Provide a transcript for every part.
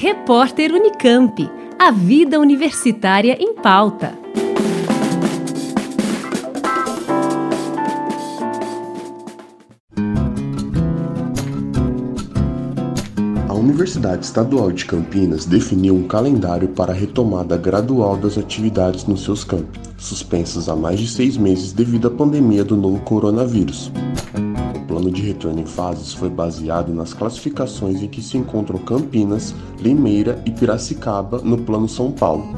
Repórter Unicamp. A vida universitária em pauta. A Universidade Estadual de Campinas definiu um calendário para a retomada gradual das atividades nos seus campos, suspensas há mais de seis meses devido à pandemia do novo coronavírus plano de retorno em fases foi baseado nas classificações em que se encontram Campinas, Limeira e Piracicaba no Plano São Paulo.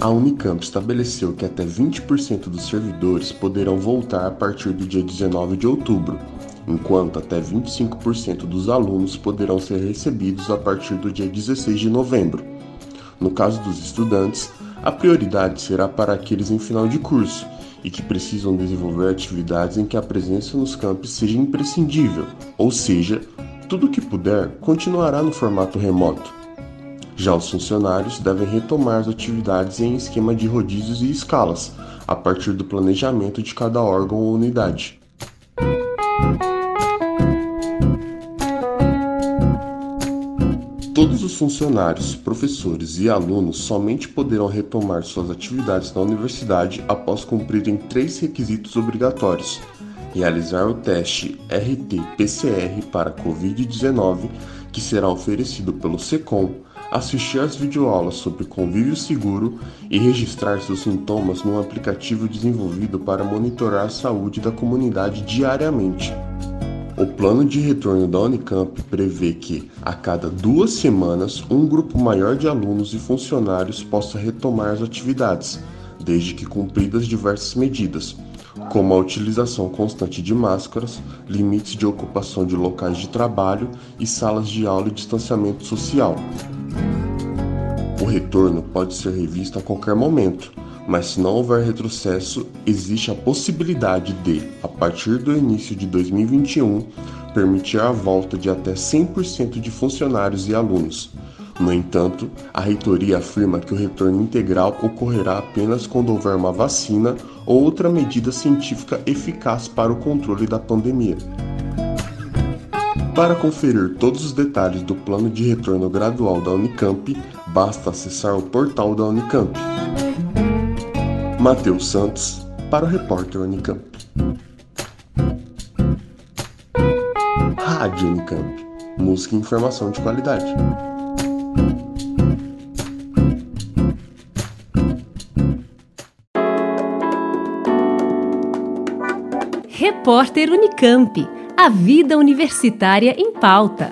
A Unicamp estabeleceu que até 20% dos servidores poderão voltar a partir do dia 19 de outubro, enquanto até 25% dos alunos poderão ser recebidos a partir do dia 16 de novembro. No caso dos estudantes, a prioridade será para aqueles em final de curso, e que precisam desenvolver atividades em que a presença nos campos seja imprescindível, ou seja, tudo que puder continuará no formato remoto. Já os funcionários devem retomar as atividades em esquema de rodízios e escalas, a partir do planejamento de cada órgão ou unidade. Todos os funcionários, professores e alunos somente poderão retomar suas atividades na universidade após cumprirem três requisitos obrigatórios: realizar o teste RT-PCR para Covid-19, que será oferecido pelo SECOM, assistir às videoaulas sobre convívio seguro e registrar seus sintomas num aplicativo desenvolvido para monitorar a saúde da comunidade diariamente. O plano de retorno da Unicamp prevê que, a cada duas semanas, um grupo maior de alunos e funcionários possa retomar as atividades, desde que cumpridas diversas medidas, como a utilização constante de máscaras, limites de ocupação de locais de trabalho e salas de aula e distanciamento social. O retorno pode ser revisto a qualquer momento, mas se não houver retrocesso, existe a possibilidade de, a partir do início de 2021, permitir a volta de até 100% de funcionários e alunos. No entanto, a reitoria afirma que o retorno integral ocorrerá apenas quando houver uma vacina ou outra medida científica eficaz para o controle da pandemia. Para conferir todos os detalhes do plano de retorno gradual da Unicamp, basta acessar o portal da Unicamp. Matheus Santos, para o repórter Unicamp. Rádio Unicamp. Música e informação de qualidade. Repórter Unicamp. A vida universitária em pauta.